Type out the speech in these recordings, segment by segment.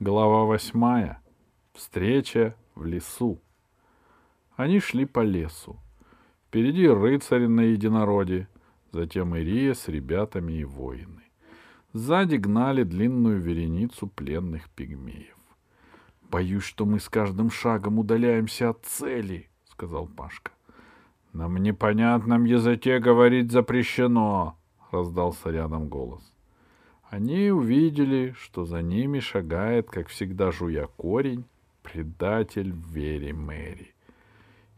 Глава восьмая. Встреча в лесу. Они шли по лесу. Впереди рыцари на единороде, затем Ирия с ребятами и воины. Сзади гнали длинную вереницу пленных пигмеев. «Боюсь, что мы с каждым шагом удаляемся от цели», — сказал Пашка. «На непонятном языке говорить запрещено», — раздался рядом голос. Они увидели, что за ними шагает, как всегда жуя корень, предатель Вери Мэри.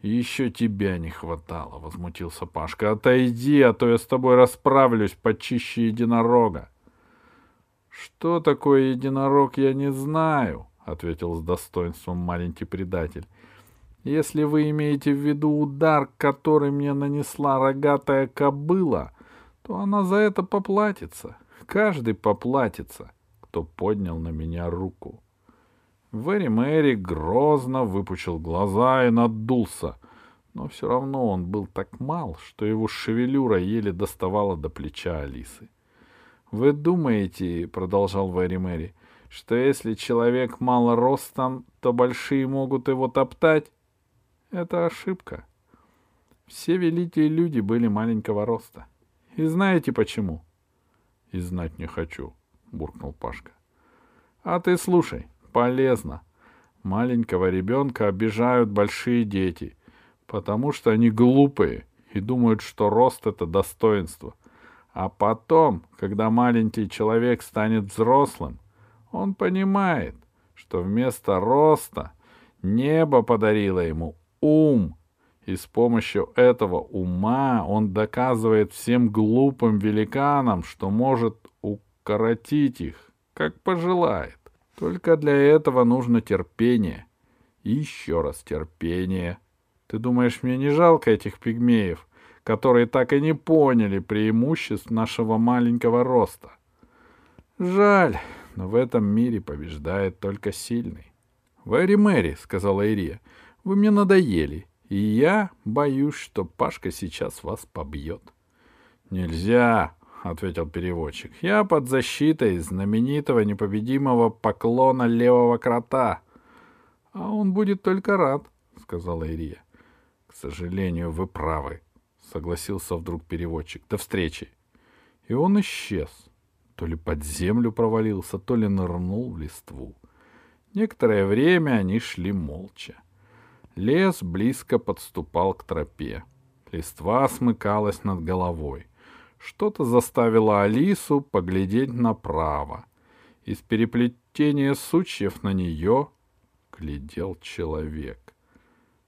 «Еще тебя не хватало», — возмутился Пашка. «Отойди, а то я с тобой расправлюсь почище единорога». «Что такое единорог, я не знаю», — ответил с достоинством маленький предатель. «Если вы имеете в виду удар, который мне нанесла рогатая кобыла, то она за это поплатится. Каждый поплатится, кто поднял на меня руку». Вэри Мэри грозно выпучил глаза и надулся, но все равно он был так мал, что его шевелюра еле доставала до плеча Алисы. «Вы думаете, — продолжал Вэри Мэри, — что если человек мало ростом, то большие могут его топтать? Это ошибка. Все великие люди были маленького роста. И знаете почему? — И знать не хочу, — буркнул Пашка. — А ты слушай, полезно. Маленького ребенка обижают большие дети, потому что они глупые и думают, что рост — это достоинство. А потом, когда маленький человек станет взрослым, он понимает, что вместо роста небо подарило ему ум, и с помощью этого ума он доказывает всем глупым великанам, что может укоротить их, как пожелает. Только для этого нужно терпение. И еще раз терпение. Ты думаешь, мне не жалко этих пигмеев, которые так и не поняли преимуществ нашего маленького роста? Жаль, но в этом мире побеждает только сильный. «Вэри Мэри», — сказала Ирия, — «вы мне надоели, и я боюсь, что Пашка сейчас вас побьет». «Нельзя», — ответил переводчик. — Я под защитой знаменитого непобедимого поклона левого крота. — А он будет только рад, — сказала Ирия. — К сожалению, вы правы, — согласился вдруг переводчик. — До встречи. И он исчез. То ли под землю провалился, то ли нырнул в листву. Некоторое время они шли молча. Лес близко подступал к тропе. Листва смыкалась над головой. Что-то заставило Алису поглядеть направо. Из переплетения сучьев на нее глядел человек.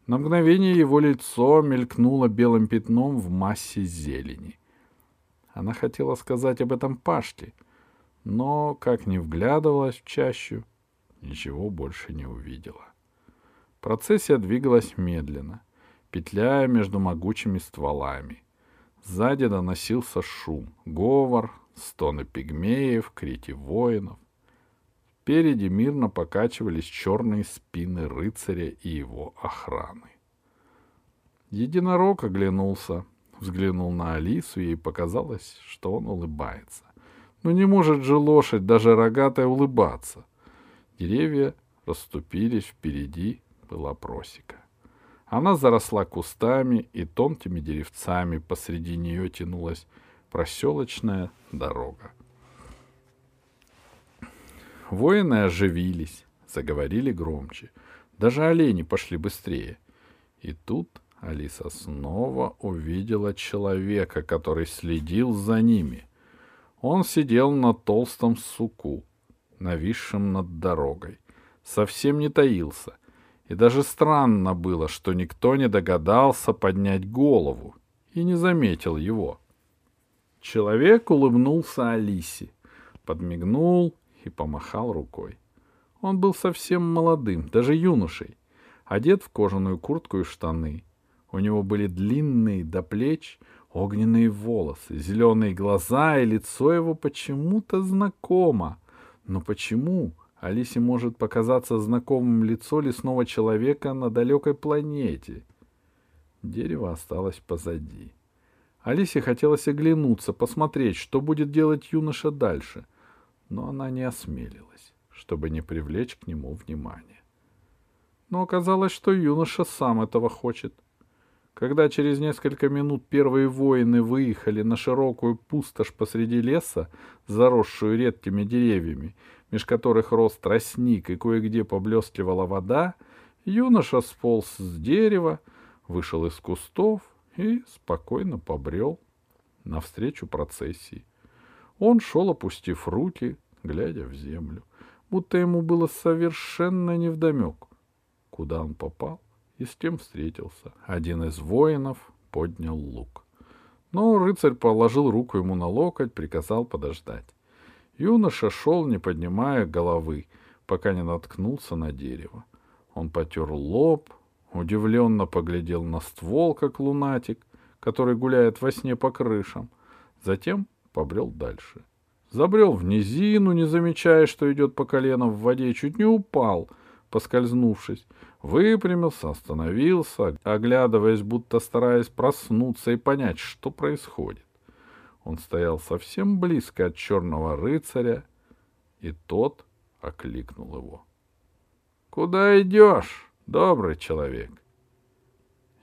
На мгновение его лицо мелькнуло белым пятном в массе зелени. Она хотела сказать об этом Пашке, но, как ни вглядывалась в чащу, ничего больше не увидела. Процессия двигалась медленно, петляя между могучими стволами — Сзади доносился шум, говор, стоны пигмеев, крики воинов. Впереди мирно покачивались черные спины рыцаря и его охраны. Единорог оглянулся, взглянул на Алису, и ей показалось, что он улыбается. Но не может же лошадь, даже рогатая, улыбаться. Деревья расступились, впереди была просека. Она заросла кустами и тонкими деревцами, посреди нее тянулась проселочная дорога. Воины оживились, заговорили громче. Даже олени пошли быстрее. И тут Алиса снова увидела человека, который следил за ними. Он сидел на толстом суку, нависшем над дорогой. Совсем не таился и даже странно было, что никто не догадался поднять голову и не заметил его. Человек улыбнулся Алисе, подмигнул и помахал рукой. Он был совсем молодым, даже юношей, одет в кожаную куртку и штаны. У него были длинные до плеч огненные волосы, зеленые глаза, и лицо его почему-то знакомо. Но почему? Алисе может показаться знакомым лицо лесного человека на далекой планете. Дерево осталось позади. Алисе хотелось оглянуться, посмотреть, что будет делать юноша дальше, но она не осмелилась. чтобы не привлечь к нему внимания. Но оказалось, что юноша сам этого хочет. Когда через несколько минут первые воины выехали на широкую пустошь посреди леса, заросшую редкими деревьями, меж которых рос тростник и кое-где поблескивала вода, юноша сполз с дерева, вышел из кустов и спокойно побрел навстречу процессии. Он шел, опустив руки, глядя в землю, будто ему было совершенно невдомек, куда он попал и с кем встретился. Один из воинов поднял лук. Но рыцарь положил руку ему на локоть, приказал подождать. Юноша шел, не поднимая головы, пока не наткнулся на дерево. Он потер лоб, удивленно поглядел на ствол, как лунатик, который гуляет во сне по крышам. Затем побрел дальше. Забрел в низину, не замечая, что идет по колено в воде, чуть не упал, поскользнувшись. Выпрямился, остановился, оглядываясь, будто стараясь проснуться и понять, что происходит. Он стоял совсем близко от черного рыцаря, и тот окликнул его. — Куда идешь, добрый человек?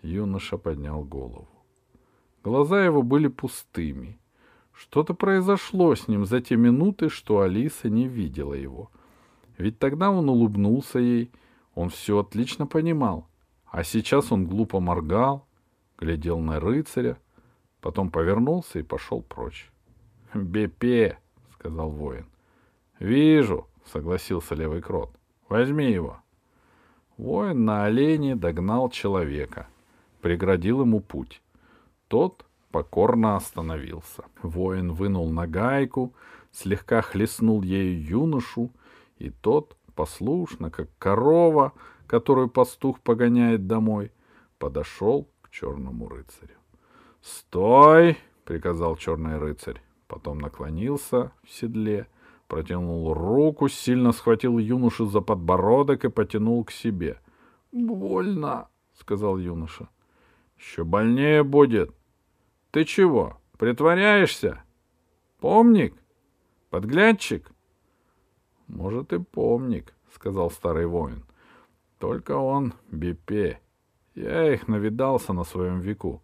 Юноша поднял голову. Глаза его были пустыми. Что-то произошло с ним за те минуты, что Алиса не видела его. Ведь тогда он улыбнулся ей, он все отлично понимал. А сейчас он глупо моргал, глядел на рыцаря, Потом повернулся и пошел прочь. — Бепе, — сказал воин. — Вижу, — согласился левый крот. — Возьми его. Воин на олене догнал человека, преградил ему путь. Тот покорно остановился. Воин вынул нагайку, слегка хлестнул ею юношу, и тот, послушно, как корова, которую пастух погоняет домой, подошел к черному рыцарю. «Стой!» — приказал черный рыцарь. Потом наклонился в седле, протянул руку, сильно схватил юношу за подбородок и потянул к себе. «Больно!» — сказал юноша. «Еще больнее будет. Ты чего, притворяешься? Помник? Подглядчик?» «Может, и помник», — сказал старый воин. «Только он бипе. Я их навидался на своем веку.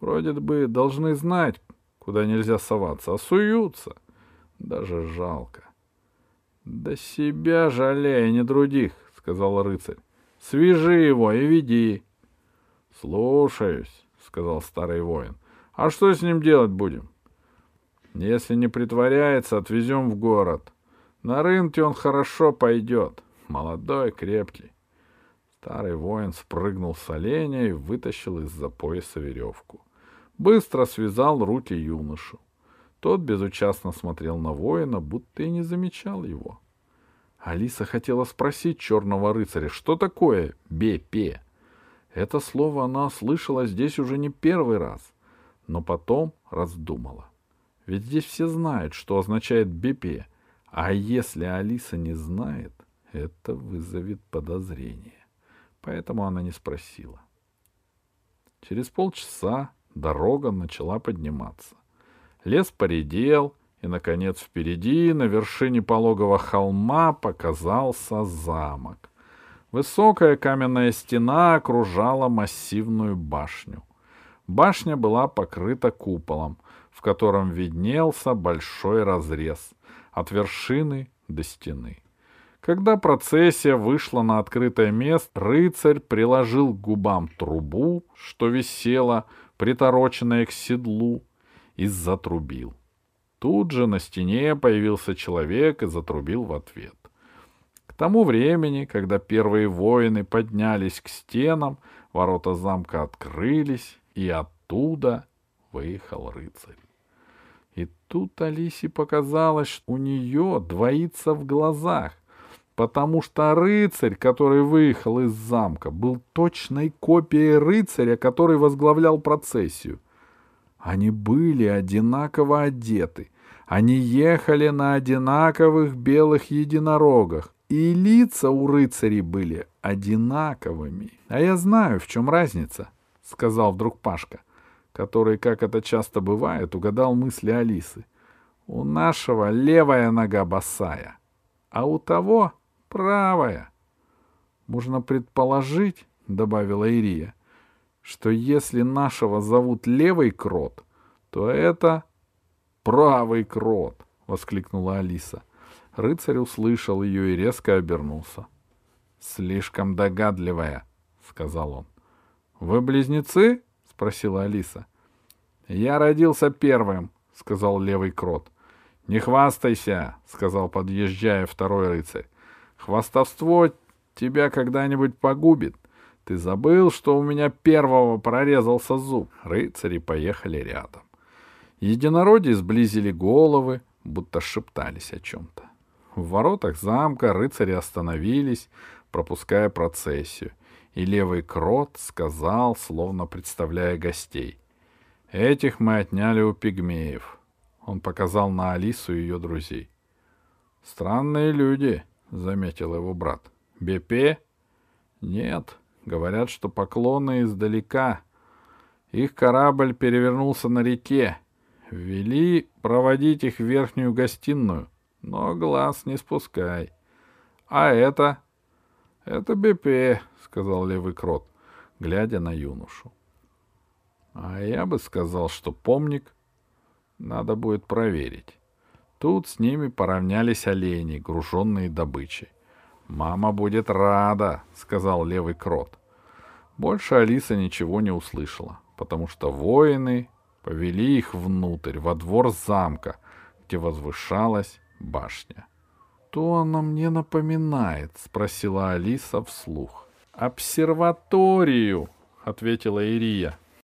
Вроде бы должны знать, куда нельзя соваться, а суются. Даже жалко. — Да себя жалей, не других, — сказал рыцарь. — Свяжи его и веди. — Слушаюсь, — сказал старый воин. — А что с ним делать будем? — Если не притворяется, отвезем в город. На рынке он хорошо пойдет. Молодой, крепкий. Старый воин спрыгнул с оленя и вытащил из-за пояса веревку. — быстро связал руки юношу. Тот безучастно смотрел на воина, будто и не замечал его. Алиса хотела спросить черного рыцаря, что такое «бепе». Это слово она слышала здесь уже не первый раз, но потом раздумала. Ведь здесь все знают, что означает «бепе», а если Алиса не знает, это вызовет подозрение. Поэтому она не спросила. Через полчаса Дорога начала подниматься. Лес поредел, и, наконец, впереди, на вершине пологого холма, показался замок. Высокая каменная стена окружала массивную башню. Башня была покрыта куполом, в котором виднелся большой разрез от вершины до стены. Когда процессия вышла на открытое место, рыцарь приложил к губам трубу, что висела притороченное к седлу, и затрубил. Тут же на стене появился человек и затрубил в ответ. К тому времени, когда первые воины поднялись к стенам, ворота замка открылись, и оттуда выехал рыцарь. И тут Алисе показалось, что у нее двоится в глазах потому что рыцарь, который выехал из замка, был точной копией рыцаря, который возглавлял процессию. Они были одинаково одеты, они ехали на одинаковых белых единорогах, и лица у рыцарей были одинаковыми. — А я знаю, в чем разница, — сказал вдруг Пашка, который, как это часто бывает, угадал мысли Алисы. — У нашего левая нога босая, а у того правая. Можно предположить, — добавила Ирия, — что если нашего зовут левый крот, то это правый крот, — воскликнула Алиса. Рыцарь услышал ее и резко обернулся. — Слишком догадливая, — сказал он. — Вы близнецы? — спросила Алиса. — Я родился первым, — сказал левый крот. — Не хвастайся, — сказал, подъезжая второй рыцарь. — Хвастовство тебя когда-нибудь погубит. Ты забыл, что у меня первого прорезался зуб. Рыцари поехали рядом. Единородие сблизили головы, будто шептались о чем-то. В воротах замка рыцари остановились, пропуская процессию, и левый крот сказал, словно представляя гостей. «Этих мы отняли у пигмеев». Он показал на Алису и ее друзей. «Странные люди», — заметил его брат. «Бепе?» «Нет, говорят, что поклоны издалека. Их корабль перевернулся на реке. Вели проводить их в верхнюю гостиную, но глаз не спускай. А это? Это БП, сказал левый крот, глядя на юношу. А я бы сказал, что помник надо будет проверить. Тут с ними поравнялись олени, груженные добычей. «Мама будет рада», — сказал левый крот. Больше Алиса ничего не услышала, потому что воины повели их внутрь, во двор замка, где возвышалась башня. «Что она мне напоминает?» — спросила Алиса вслух. «Обсерваторию!» — ответила Ирия.